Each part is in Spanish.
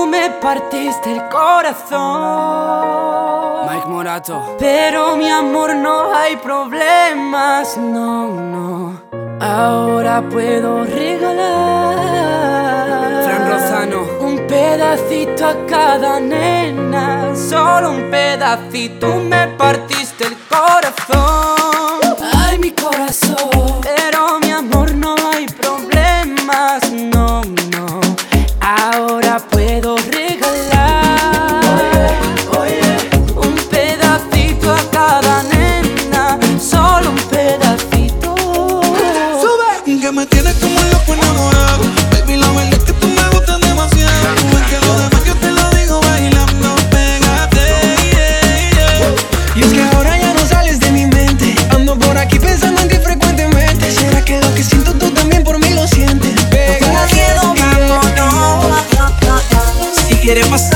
Tú me partiste el corazón. Mike Morato. Pero mi amor no hay problemas, no, no. Ahora puedo regalar. Fran Rozano. Un pedacito a cada nena, solo un pedacito. Tú me partiste el corazón. Que me tienes como loco enamorado Baby, la verdad es que tú me gustas demasiado Es que lo demás yo te lo digo bailando Pégate, yeah, yeah. Y es que ahora ya no sales de mi mente. Ando por aquí pensando en ti frecuentemente. ¿Será que lo que siento tú también por mí lo sientes? Pégate, vámonos. Si quieres pasar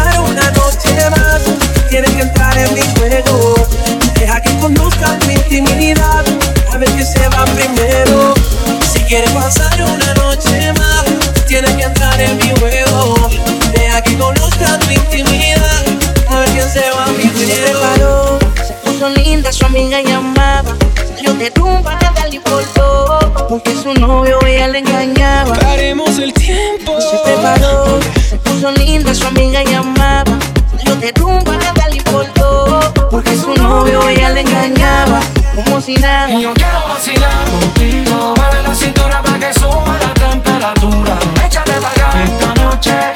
su amiga llamaba. Yo de rumba, dale por todo, porque su novio ella le engañaba. Paremos el tiempo. Se preparó, se puso linda, su amiga llamaba. Yo de rumba, dale por todo, porque su novio ella le engañaba. Como si nada. Y yo quiero vacilar contigo Mueve la cintura para que suba la temperatura Échate para acá esta noche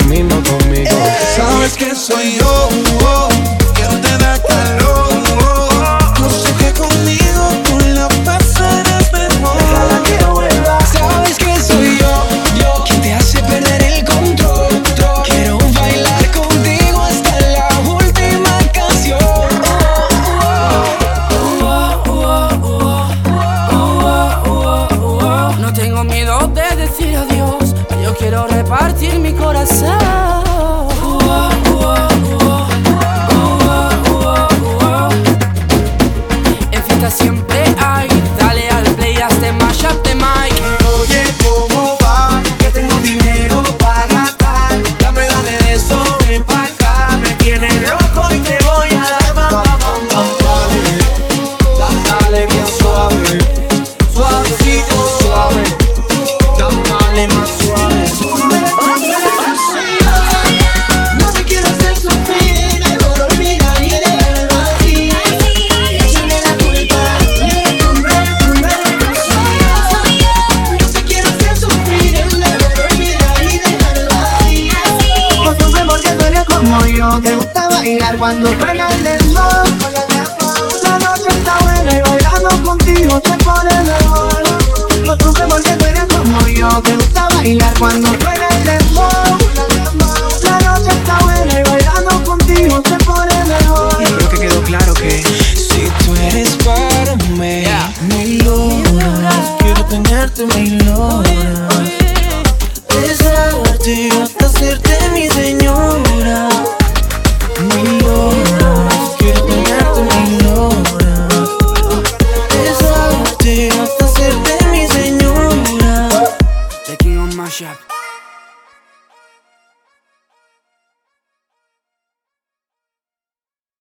solita el quiero repartir mi corazón. En fiesta siempre te gusta bailar cuando suena el dembow. La noche está buena y bailando contigo se pone mejor. No sufre porque tú eres como yo, te gusta bailar cuando suena el dembow. La noche está buena y bailando contigo se pone mejor. Creo que quedó claro que si tú eres para mí, mi luna, quiero tenerte mi luna. Besarte Besarte